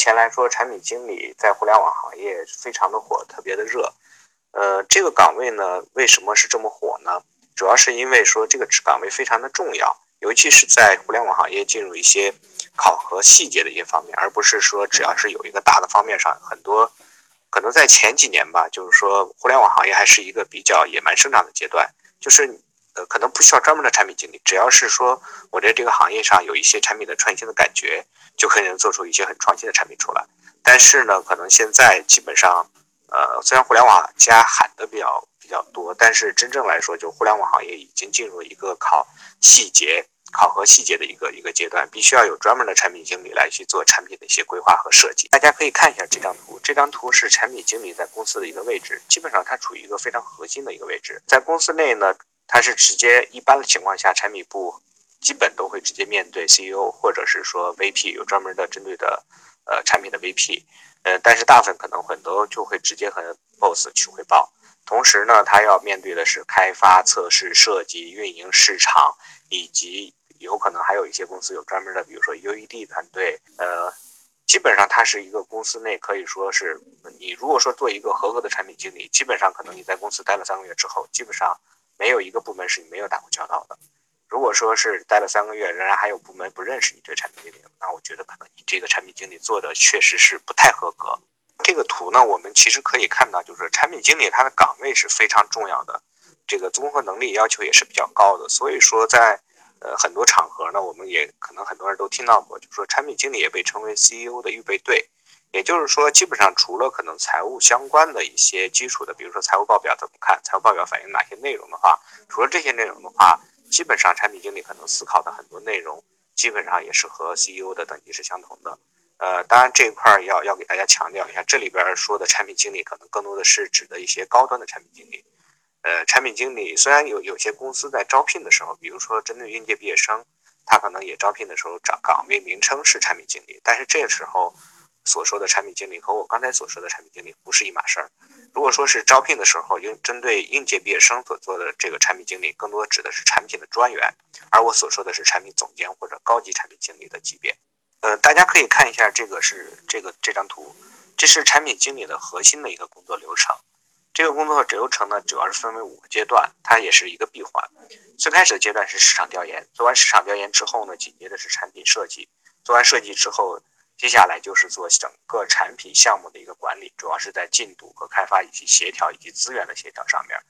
目前来说，产品经理在互联网行业非常的火，特别的热。呃，这个岗位呢，为什么是这么火呢？主要是因为说这个岗位非常的重要，尤其是在互联网行业进入一些考核细节的一些方面，而不是说只要是有一个大的方面上，很多可能在前几年吧，就是说互联网行业还是一个比较野蛮生长的阶段，就是可能不需要专门的产品经理，只要是说我在这个行业上有一些产品的创新的感觉。就可能做出一些很创新的产品出来，但是呢，可能现在基本上，呃，虽然互联网加喊的比较比较多，但是真正来说，就互联网行业已经进入一个考细节、考核细节的一个一个阶段，必须要有专门的产品经理来去做产品的一些规划和设计。大家可以看一下这张图，这张图是产品经理在公司的一个位置，基本上它处于一个非常核心的一个位置，在公司内呢，它是直接一般的情况下，产品部。基本都会直接面对 CEO 或者是说 VP，有专门的针对的呃产品的 VP，呃，但是大部分可能很多就会直接和 Boss 去汇报。同时呢，他要面对的是开发、测试、设计、运营、市场，以及有可能还有一些公司有专门的，比如说 UED 团队。呃，基本上它是一个公司内可以说是你如果说做一个合格的产品经理，基本上可能你在公司待了三个月之后，基本上没有一个部门是你没有打过交道的。如果说是待了三个月，仍然还有部门不认识你这个产品经理，那我觉得可能你这个产品经理做的确实是不太合格。这个图呢，我们其实可以看到，就是产品经理他的岗位是非常重要的，这个综合能力要求也是比较高的。所以说，在呃很多场合呢，我们也可能很多人都听到过，就是说产品经理也被称为 CEO 的预备队。也就是说，基本上除了可能财务相关的一些基础的，比如说财务报表怎么看，财务报表反映哪些内容的话，除了这些内容的话。基本上，产品经理可能思考的很多内容，基本上也是和 CEO 的等级是相同的。呃，当然这一块要要给大家强调一下，这里边说的产品经理可能更多的是指的一些高端的产品经理。呃，产品经理虽然有有些公司在招聘的时候，比如说针对应届毕业生，他可能也招聘的时候找岗位名称是产品经理，但是这个时候。所说的产品经理和我刚才所说的产品经理不是一码事儿。如果说是招聘的时候应针对应届毕业生所做的这个产品经理，更多指的是产品的专员，而我所说的是产品总监或者高级产品经理的级别。呃，大家可以看一下，这个是这个这张图，这是产品经理的核心的一个工作流程。这个工作流程呢，主要是分为五个阶段，它也是一个闭环。最开始的阶段是市场调研，做完市场调研之后呢，紧接着是产品设计，做完设计之后。接下来就是做整个产品项目的一个管理，主要是在进度和开发以及协调以及资源的协调上面。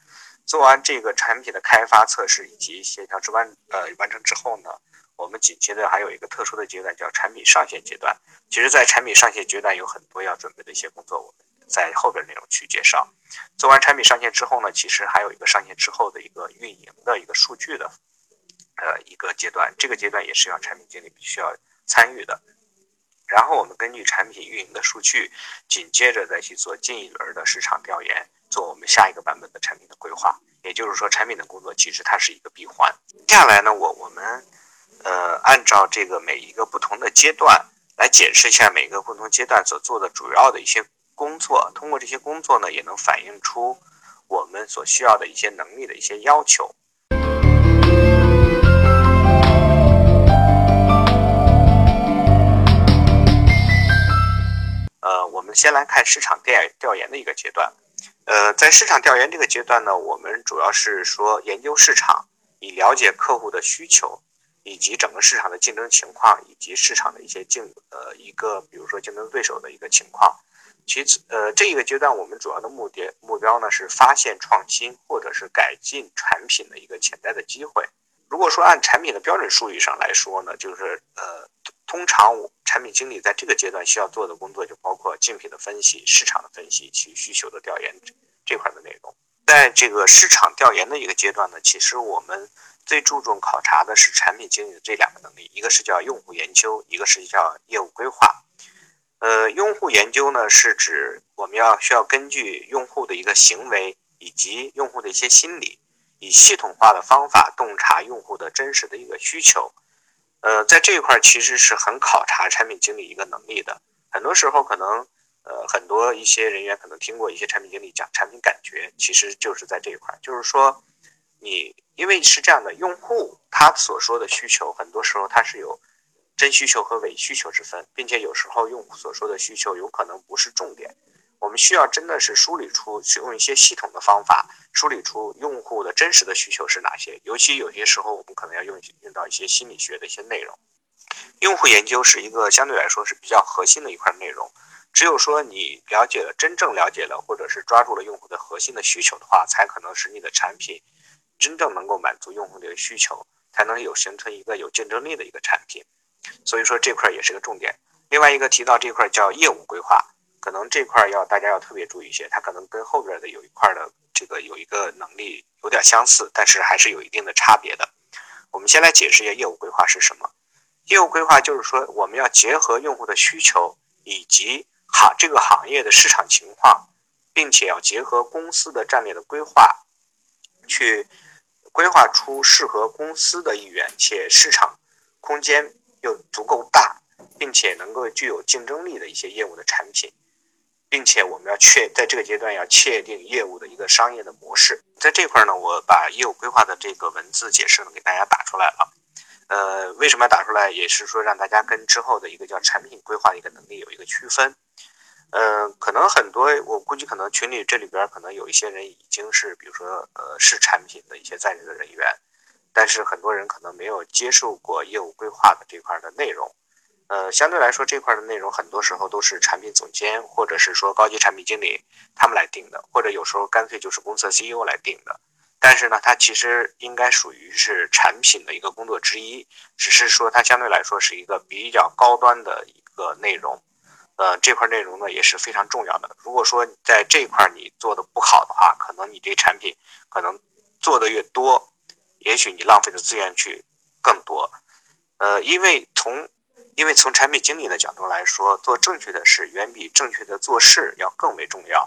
做完这个产品的开发、测试以及协调之完，呃，完成之后呢，我们紧接着还有一个特殊的阶段，叫产品上线阶段。其实，在产品上线阶段有很多要准备的一些工作，我们在后边内容去介绍。做完产品上线之后呢，其实还有一个上线之后的一个运营的一个数据的，呃，一个阶段。这个阶段也是要产品经理必须要参与的。然后我们根据产品运营的数据，紧接着再去做近一轮的市场调研，做我们下一个版本的产品的规划。也就是说，产品的工作其实它是一个闭环。接下来呢，我我们呃按照这个每一个不同的阶段来解释一下每个不同阶段所做的主要的一些工作。通过这些工作呢，也能反映出我们所需要的一些能力的一些要求。先来看市场调调研的一个阶段，呃，在市场调研这个阶段呢，我们主要是说研究市场，以了解客户的需求，以及整个市场的竞争情况，以及市场的一些竞呃一个比如说竞争对手的一个情况。其次，呃，这一个阶段我们主要的目的目标呢是发现创新或者是改进产品的一个潜在的机会。如果说按产品的标准术语上来说呢，就是呃。通常，产品经理在这个阶段需要做的工作就包括竞品的分析、市场的分析、其需求的调研这块的内容。在这个市场调研的一个阶段呢，其实我们最注重考察的是产品经理的这两个能力，一个是叫用户研究，一个是叫业务规划。呃，用户研究呢，是指我们要需要根据用户的一个行为以及用户的一些心理，以系统化的方法洞察用户的真实的一个需求。呃，在这一块其实是很考察产品经理一个能力的。很多时候可能，呃，很多一些人员可能听过一些产品经理讲产品感觉，其实就是在这一块，就是说，你因为是这样的，用户他所说的需求，很多时候他是有。真需求和伪需求之分，并且有时候用户所说的需求有可能不是重点。我们需要真的是梳理出，去用一些系统的方法梳理出用户的真实的需求是哪些。尤其有些时候，我们可能要用用到一些心理学的一些内容。用户研究是一个相对来说是比较核心的一块内容。只有说你了解了，真正了解了，或者是抓住了用户的核心的需求的话，才可能使你的产品真正能够满足用户的需求，才能有形成一个有竞争力的一个产品。所以说这块也是个重点。另外一个提到这块叫业务规划，可能这块要大家要特别注意一些，它可能跟后边的有一块的这个有一个能力有点相似，但是还是有一定的差别的。我们先来解释一下业务规划是什么。业务规划就是说我们要结合用户的需求以及行这个行业的市场情况，并且要结合公司的战略的规划，去规划出适合公司的意愿且市场空间。又足够大，并且能够具有竞争力的一些业务的产品，并且我们要确在这个阶段要确定业务的一个商业的模式。在这块呢，我把业务规划的这个文字解释呢给大家打出来了。呃，为什么要打出来？也是说让大家跟之后的一个叫产品规划的一个能力有一个区分。呃，可能很多我估计可能群里这里边可能有一些人已经是比如说呃是产品的一些在职的人员。但是很多人可能没有接受过业务规划的这块的内容，呃，相对来说这块的内容很多时候都是产品总监或者是说高级产品经理他们来定的，或者有时候干脆就是公司 CEO 来定的。但是呢，它其实应该属于是产品的一个工作之一，只是说它相对来说是一个比较高端的一个内容，呃，这块内容呢也是非常重要的。如果说在这块你做的不好的话，可能你这产品可能做的越多。也许你浪费的资源去更多，呃，因为从因为从产品经理的角度来说，做正确的事远比正确的做事要更为重要。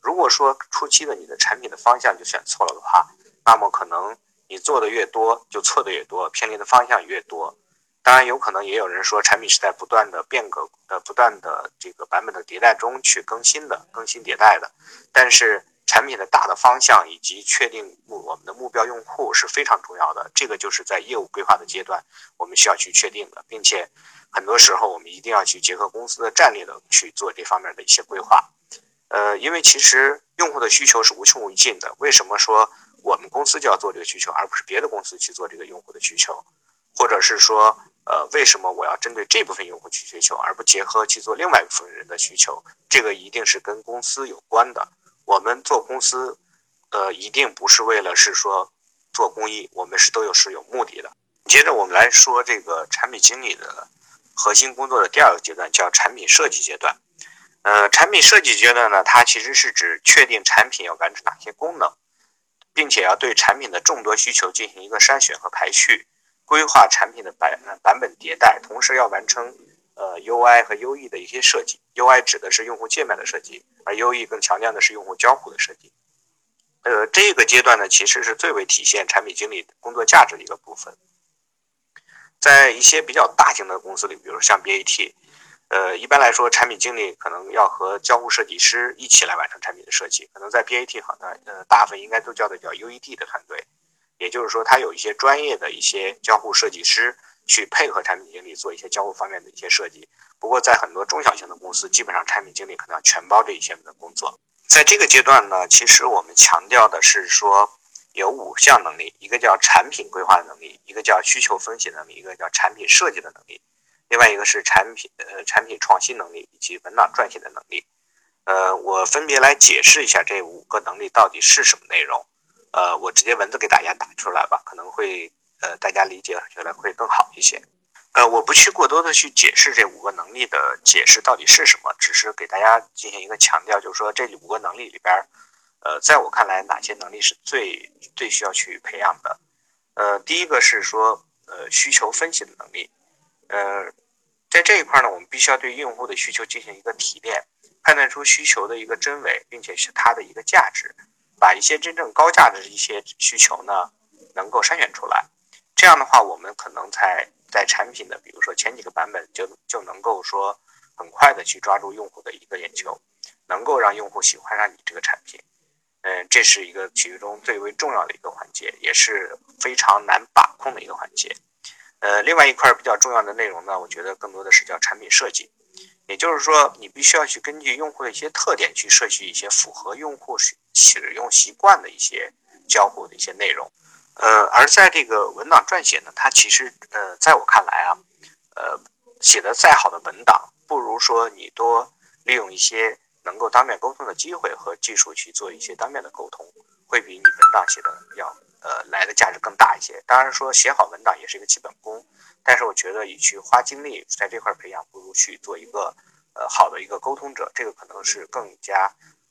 如果说初期的你的产品的方向就选错了的话，那么可能你做的越多就错的越多，偏离的方向越多。当然，有可能也有人说产品是在不断的变革、呃不断的这个版本的迭代中去更新的、更新迭代的，但是。产品的大的方向以及确定目我们的目标用户是非常重要的，这个就是在业务规划的阶段我们需要去确定的，并且很多时候我们一定要去结合公司的战略的去做这方面的一些规划。呃，因为其实用户的需求是无穷无尽的，为什么说我们公司就要做这个需求，而不是别的公司去做这个用户的需求？或者是说，呃，为什么我要针对这部分用户去需求，而不结合去做另外一部分人的需求？这个一定是跟公司有关的。我们做公司，呃，一定不是为了是说做公益，我们是都有是有目的的。接着我们来说这个产品经理的核心工作的第二个阶段，叫产品设计阶段。呃，产品设计阶段呢，它其实是指确定产品要完成哪些功能，并且要对产品的众多需求进行一个筛选和排序，规划产品的版版本迭代，同时要完成。呃，UI 和 UE 的一些设计，UI 指的是用户界面的设计，而 UE 更强调的是用户交互的设计。呃，这个阶段呢，其实是最为体现产品经理工作价值的一个部分。在一些比较大型的公司里，比如像 BAT，呃，一般来说，产品经理可能要和交互设计师一起来完成产品的设计。可能在 BAT 好像呃，大部分应该都叫的叫 UED 的团队，也就是说，他有一些专业的一些交互设计师。去配合产品经理做一些交互方面的一些设计。不过，在很多中小型的公司，基本上产品经理可能要全包这一些的工作。在这个阶段呢，其实我们强调的是说有五项能力：一个叫产品规划的能力，一个叫需求分析能力，一个叫产品设计的能力，另外一个是产品呃产品创新能力以及文档撰写的能力。呃，我分别来解释一下这五个能力到底是什么内容。呃，我直接文字给大家打出来吧，可能会。呃，大家理解起来会更好一些。呃，我不去过多的去解释这五个能力的解释到底是什么，只是给大家进行一个强调，就是说这五个能力里边，呃，在我看来，哪些能力是最最需要去培养的？呃，第一个是说，呃，需求分析的能力。呃，在这一块呢，我们必须要对用户的需求进行一个提炼，判断出需求的一个真伪，并且是它的一个价值，把一些真正高价值的一些需求呢，能够筛选出来。这样的话，我们可能在在产品的，比如说前几个版本，就就能够说很快的去抓住用户的一个眼球，能够让用户喜欢上你这个产品。嗯，这是一个其中最为重要的一个环节，也是非常难把控的一个环节。呃，另外一块比较重要的内容呢，我觉得更多的是叫产品设计，也就是说，你必须要去根据用户的一些特点去设计一些符合用户使使用习惯的一些交互的一些内容。呃，而在这个文档撰写呢，它其实呃，在我看来啊，呃，写的再好的文档，不如说你多利用一些能够当面沟通的机会和技术去做一些当面的沟通，会比你文档写的要。呃，来的价值更大一些。当然说写好文档也是一个基本功，但是我觉得与去花精力在这块培养，不如去做一个呃好的一个沟通者，这个可能是更加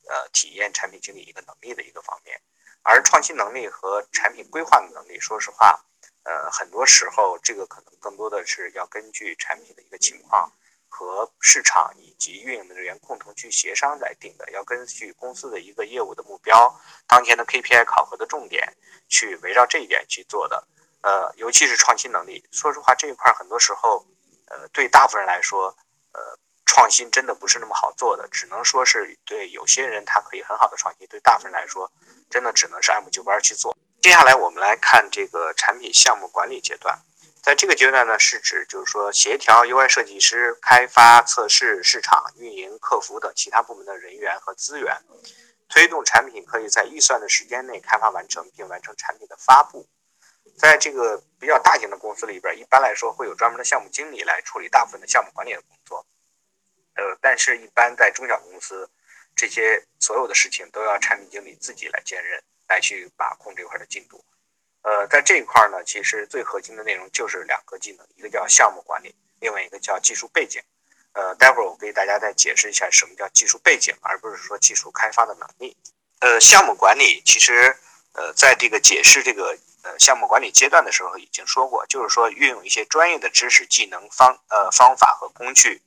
呃体验产品经理一个能力的一个方面。而创新能力和产品规划的能力，说实话，呃，很多时候这个可能更多的是要根据产品的一个情况。和市场以及运营的人员共同去协商来定的，要根据公司的一个业务的目标、当前的 KPI 考核的重点，去围绕这一点去做的。呃，尤其是创新能力，说实话这一块很多时候，呃，对大部分人来说，呃，创新真的不是那么好做的，只能说是对有些人他可以很好的创新，对大部分人来说，真的只能是按部就班去做。接下来我们来看这个产品项目管理阶段。在这个阶段呢，是指就是说协调 UI 设计师、开发、测试、市场、运营、客服等其他部门的人员和资源，推动产品可以在预算的时间内开发完成，并完成产品的发布。在这个比较大型的公司里边，一般来说会有专门的项目经理来处理大部分的项目管理的工作。呃，但是一般在中小公司，这些所有的事情都要产品经理自己来兼任，来去把控这块的进度。呃，在这一块呢，其实最核心的内容就是两个技能，一个叫项目管理，另外一个叫技术背景。呃，待会儿我给大家再解释一下什么叫技术背景，而不是说技术开发的能力。呃，项目管理其实，呃，在这个解释这个呃项目管理阶段的时候已经说过，就是说运用一些专业的知识、技能、方呃方法和工具，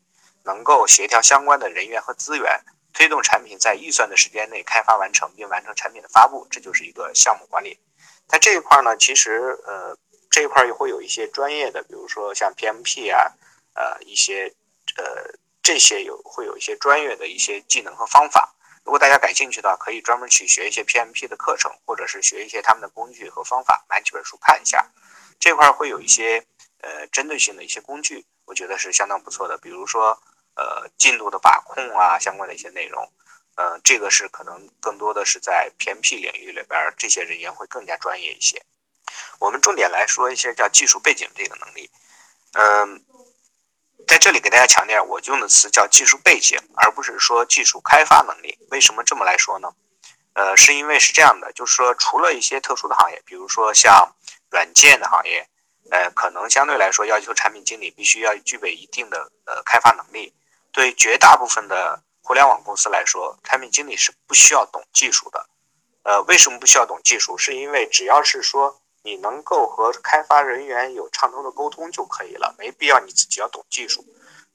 能够协调相关的人员和资源，推动产品在预算的时间内开发完成，并完成产品的发布，这就是一个项目管理。在这一块呢，其实呃这一块也会有一些专业的，比如说像 PMP 啊，呃一些呃这些有会有一些专业的一些技能和方法。如果大家感兴趣的话，可以专门去学一些 PMP 的课程，或者是学一些他们的工具和方法，买几本书看一下。这块会有一些呃针对性的一些工具，我觉得是相当不错的。比如说呃进度的把控啊，相关的一些内容。嗯，这个是可能更多的是在 PMP 领域里边，这些人员会更加专业一些。我们重点来说一些叫技术背景这个能力。嗯，在这里给大家强调，我用的词叫技术背景，而不是说技术开发能力。为什么这么来说呢？呃，是因为是这样的，就是说除了一些特殊的行业，比如说像软件的行业，呃，可能相对来说要求产品经理必须要具备一定的呃开发能力。对绝大部分的互联网公司来说，产品经理是不需要懂技术的。呃，为什么不需要懂技术？是因为只要是说你能够和开发人员有畅通的沟通就可以了，没必要你自己要懂技术。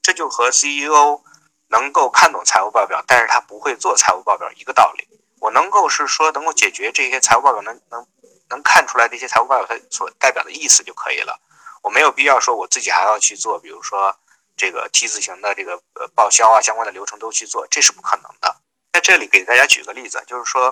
这就和 CEO 能够看懂财务报表，但是他不会做财务报表一个道理。我能够是说能够解决这些财务报表能能能看出来这些财务报表它所代表的意思就可以了。我没有必要说我自己还要去做，比如说。这个 T 字形的这个呃报销啊，相关的流程都去做，这是不可能的。在这里给大家举个例子，就是说，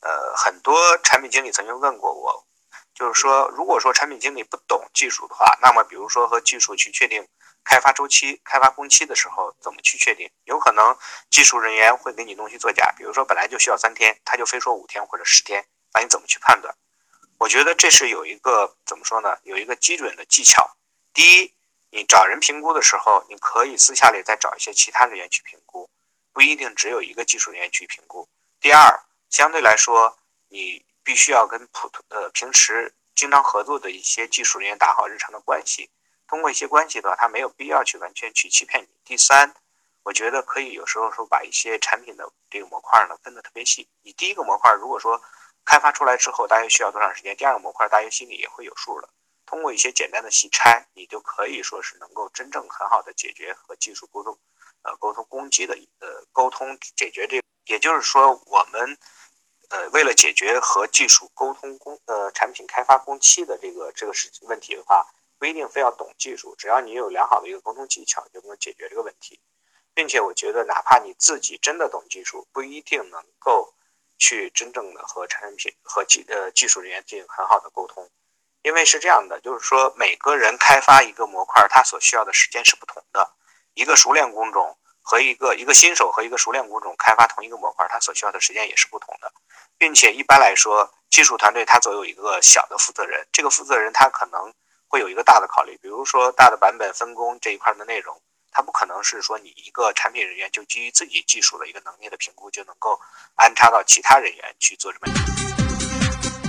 呃，很多产品经理曾经问过我，就是说，如果说产品经理不懂技术的话，那么比如说和技术去确定开发周期、开发工期的时候，怎么去确定？有可能技术人员会给你弄虚作假，比如说本来就需要三天，他就非说五天或者十天，那你怎么去判断？我觉得这是有一个怎么说呢？有一个基准的技巧。第一。你找人评估的时候，你可以私下里再找一些其他人员去评估，不一定只有一个技术人员去评估。第二，相对来说，你必须要跟普通呃平时经常合作的一些技术人员打好日常的关系。通过一些关系的话，他没有必要去完全去欺骗你。第三，我觉得可以有时候说把一些产品的这个模块呢分得特别细。你第一个模块如果说开发出来之后大约需要多长时间，第二个模块大约心里也会有数了。通过一些简单的细拆，你就可以说是能够真正很好的解决和技术沟通，呃，沟通攻击的呃沟通解决这，也就是说我们呃为了解决和技术沟通工呃产品开发工期的这个这个事问题的话，不一定非要懂技术，只要你有良好的一个沟通技巧，就能解决这个问题。并且我觉得，哪怕你自己真的懂技术，不一定能够去真正的和产品和技呃技术人员进行很好的沟通，因为是这样的，就是说每个人开发一个模块，他所需要的时间是不同的。一个熟练工种和一个一个新手和一个熟练工种开发同一个模块，他所需要的时间也是不同的。并且一般来说，技术团队他总有一个小的负责人，这个负责人他可能会有一个大的考虑，比如说大的版本分工这一块的内容。它不可能是说你一个产品人员就基于自己技术的一个能力的评估就能够安插到其他人员去做这么。